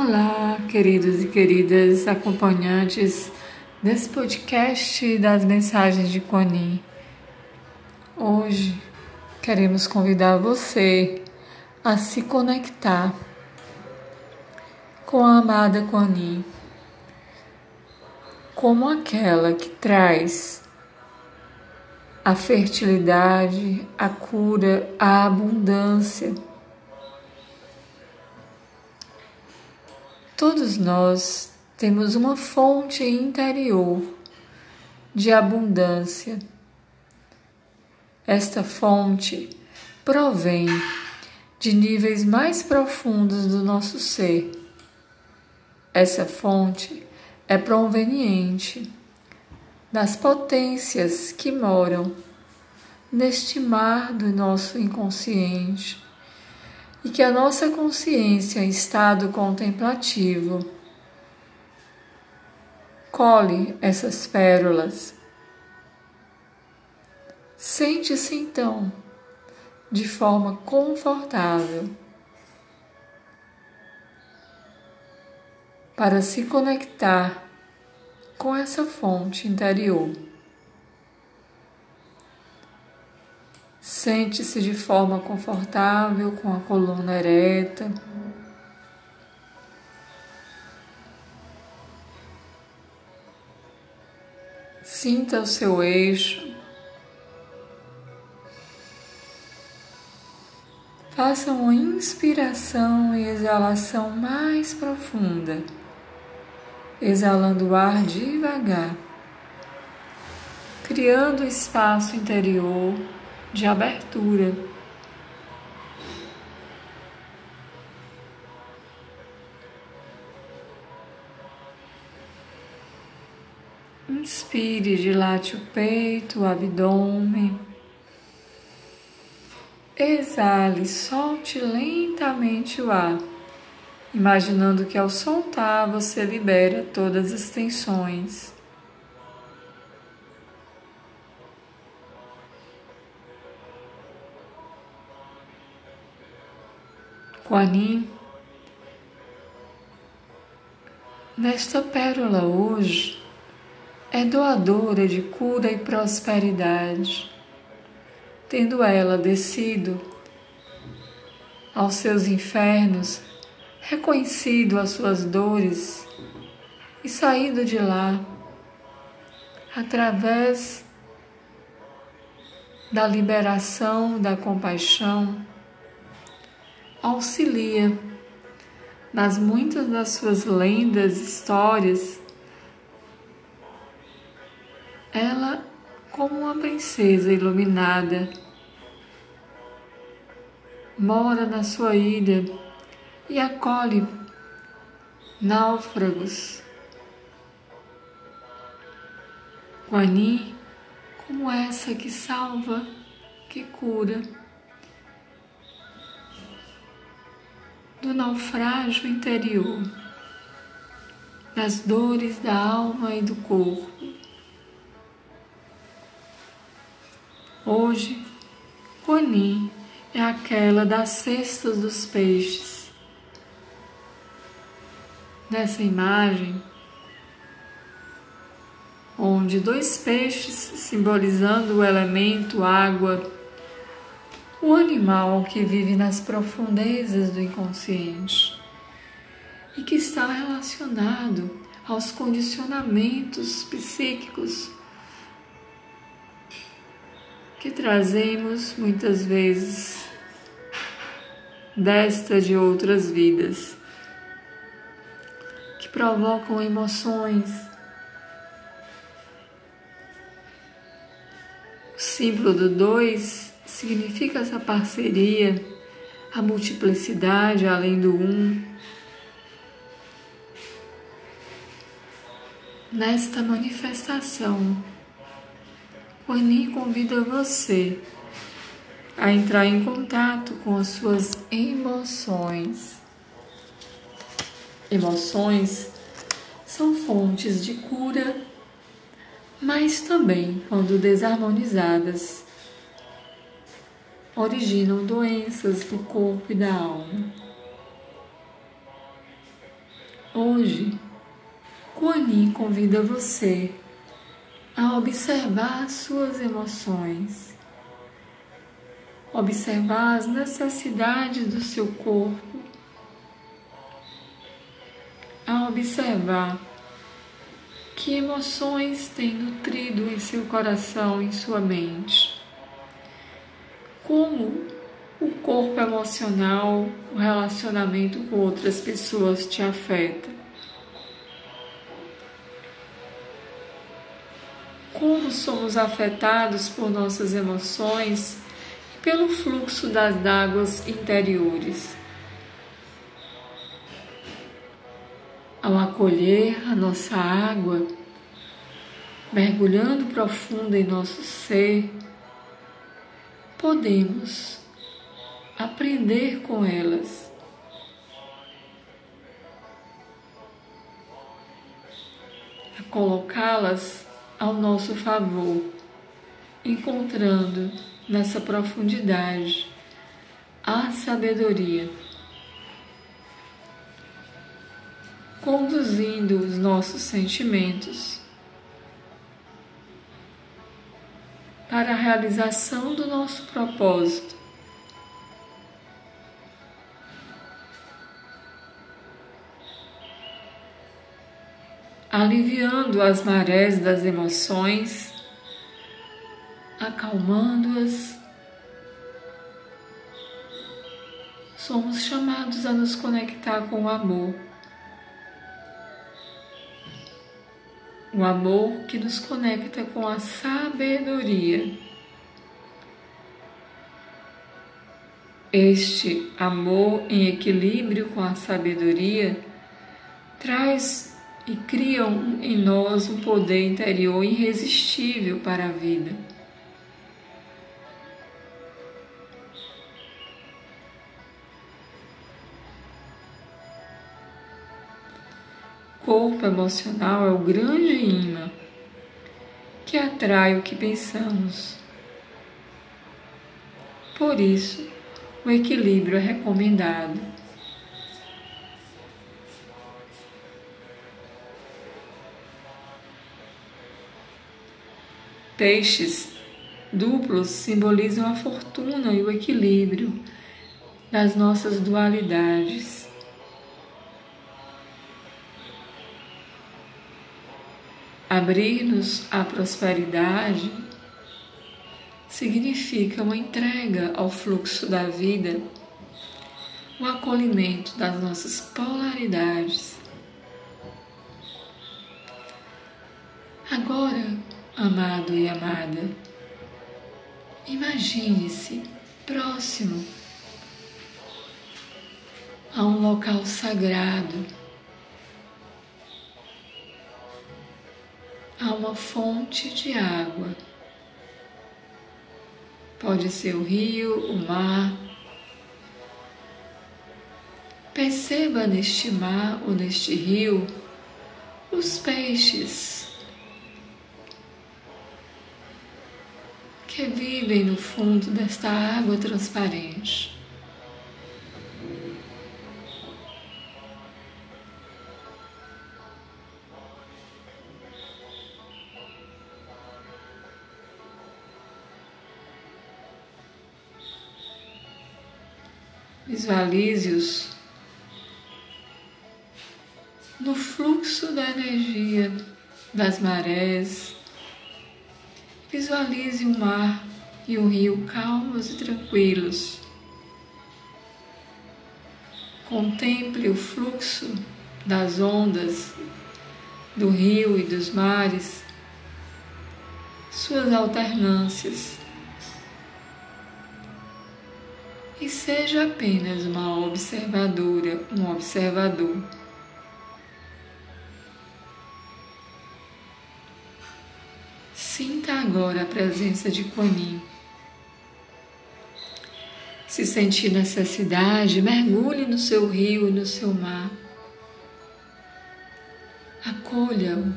Olá, queridos e queridas acompanhantes desse podcast das mensagens de Quanin. Hoje queremos convidar você a se conectar com a amada Quanin, como aquela que traz a fertilidade, a cura, a abundância Todos nós temos uma fonte interior de abundância. Esta fonte provém de níveis mais profundos do nosso ser. Essa fonte é proveniente das potências que moram neste mar do nosso inconsciente e que a nossa consciência em estado contemplativo colhe essas pérolas. Sente-se então de forma confortável para se conectar com essa fonte interior. Sente-se de forma confortável, com a coluna ereta. Sinta o seu eixo. Faça uma inspiração e exalação mais profunda, exalando o ar devagar, criando espaço interior de abertura. Inspire, dilate o peito, o abdômen. Exale, solte lentamente o ar, imaginando que ao soltar você libera todas as tensões. Quanin, nesta pérola hoje, é doadora de cura e prosperidade, tendo ela descido aos seus infernos, reconhecido as suas dores e saído de lá através da liberação, da compaixão auxilia nas muitas das suas lendas, histórias. Ela, como uma princesa iluminada, mora na sua ilha e acolhe náufragos. Guani, como essa que salva, que cura. Do naufrágio interior, das dores da alma e do corpo. Hoje, Quanin é aquela das cestas dos peixes. Nessa imagem, onde dois peixes simbolizando o elemento água o animal que vive nas profundezas do inconsciente e que está relacionado aos condicionamentos psíquicos que trazemos muitas vezes desta de outras vidas, que provocam emoções. O símbolo do dois significa essa parceria, a multiplicidade além do um. Nesta manifestação, o Ani convida você a entrar em contato com as suas emoções. Emoções são fontes de cura, mas também, quando desarmonizadas, originam doenças do corpo e da alma. Hoje, Kuan convida você a observar suas emoções, observar as necessidades do seu corpo, a observar que emoções têm nutrido em seu coração, em sua mente. Como o corpo emocional, o relacionamento com outras pessoas te afeta. Como somos afetados por nossas emoções e pelo fluxo das águas interiores. Ao acolher a nossa água, mergulhando profundo em nosso ser, podemos aprender com elas. Colocá-las ao nosso favor, encontrando nessa profundidade a sabedoria, conduzindo os nossos sentimentos para a realização do nosso propósito aliviando as marés das emoções, acalmando-as. Somos chamados a nos conectar com o amor. O amor que nos conecta com a sabedoria. Este amor em equilíbrio com a sabedoria traz e criam em nós um poder interior irresistível para a vida. Corpo emocional é o grande imã que atrai o que pensamos. Por isso, o equilíbrio é recomendado. Peixes duplos simbolizam a fortuna e o equilíbrio das nossas dualidades. Abrir-nos à prosperidade significa uma entrega ao fluxo da vida, o acolhimento das nossas polaridades. Agora, amado e amada, imagine-se próximo a um local sagrado, a uma fonte de água. Pode ser o rio, o mar. Perceba neste mar ou neste rio os peixes que vivem no fundo desta água transparente. Visualize-os no fluxo da energia das marés, Visualize o mar e o rio calmos e tranquilos. Contemple o fluxo das ondas do rio e dos mares, suas alternâncias. E seja apenas uma observadora, um observador. Sinta agora a presença de Kuan Se sentir necessidade, mergulhe no seu rio e no seu mar. Acolha-o.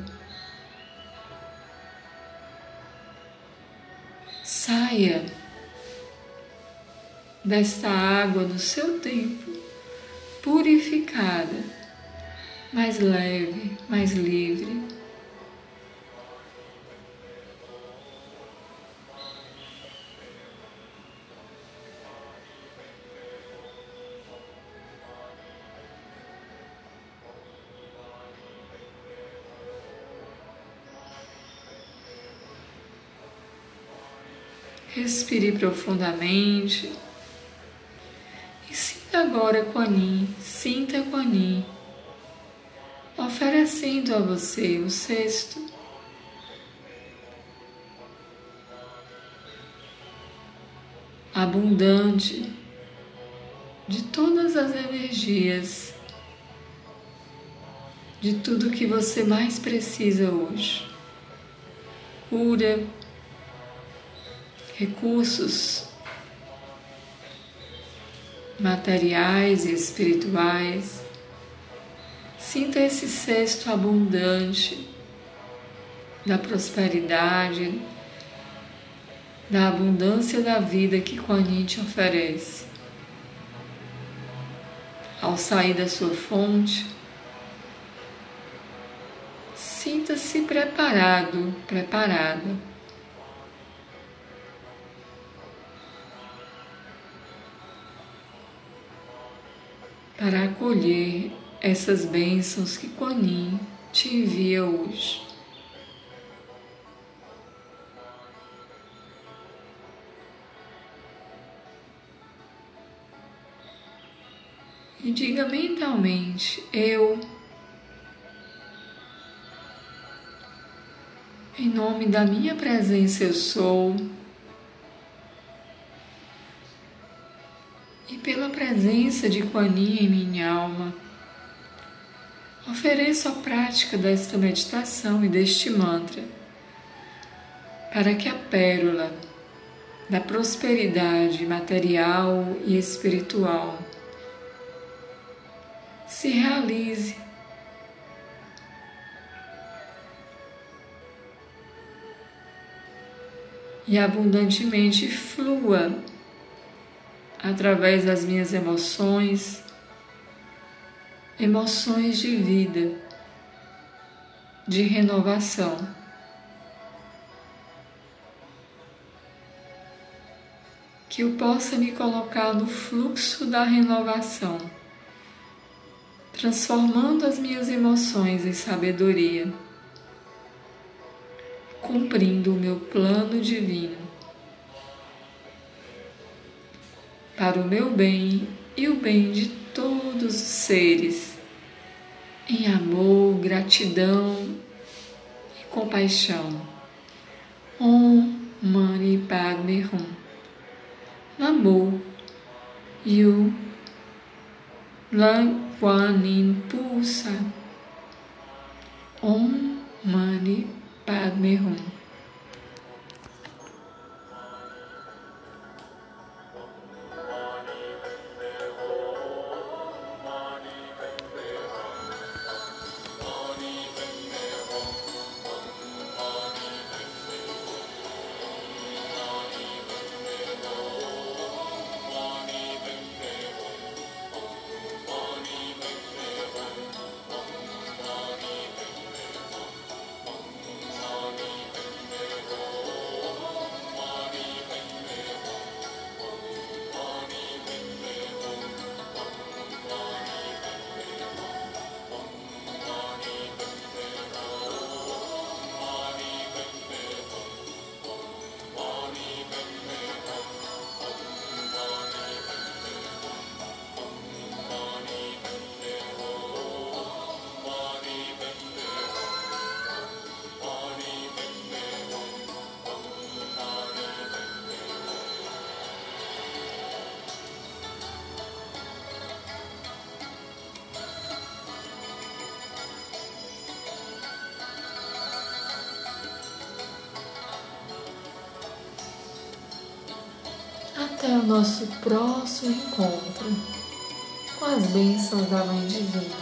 Saia desta água no seu tempo, purificada, mais leve, mais livre. Respire profundamente. Agora Quanin, sinta Quanin, oferecendo a você o cesto. Abundante. De todas as energias, de tudo que você mais precisa hoje. Cura, recursos materiais e espirituais. Sinta esse cesto abundante da prosperidade, da abundância da vida que Kuan Yin te oferece. Ao sair da sua fonte, sinta-se preparado, preparada para acolher essas bênçãos que Quanin te envia hoje. E diga mentalmente: Eu, em nome da minha presença, eu sou. Pela presença de Quanin em minha alma. Ofereço a prática desta meditação e deste mantra para que a pérola da prosperidade material e espiritual se realize e abundantemente flua através das minhas emoções, emoções de vida, de renovação. Que eu possa me colocar no fluxo da renovação, transformando as minhas emoções em sabedoria, cumprindo o meu plano divino para o meu bem e o bem de todos os seres, em amor, gratidão e compaixão. Om Mani Padme Hum. Namo Yu Lan Quan Yin Pulsa. Om Mani Padme Hum. O nosso próximo encontro com as bênçãos da Mãe Divina.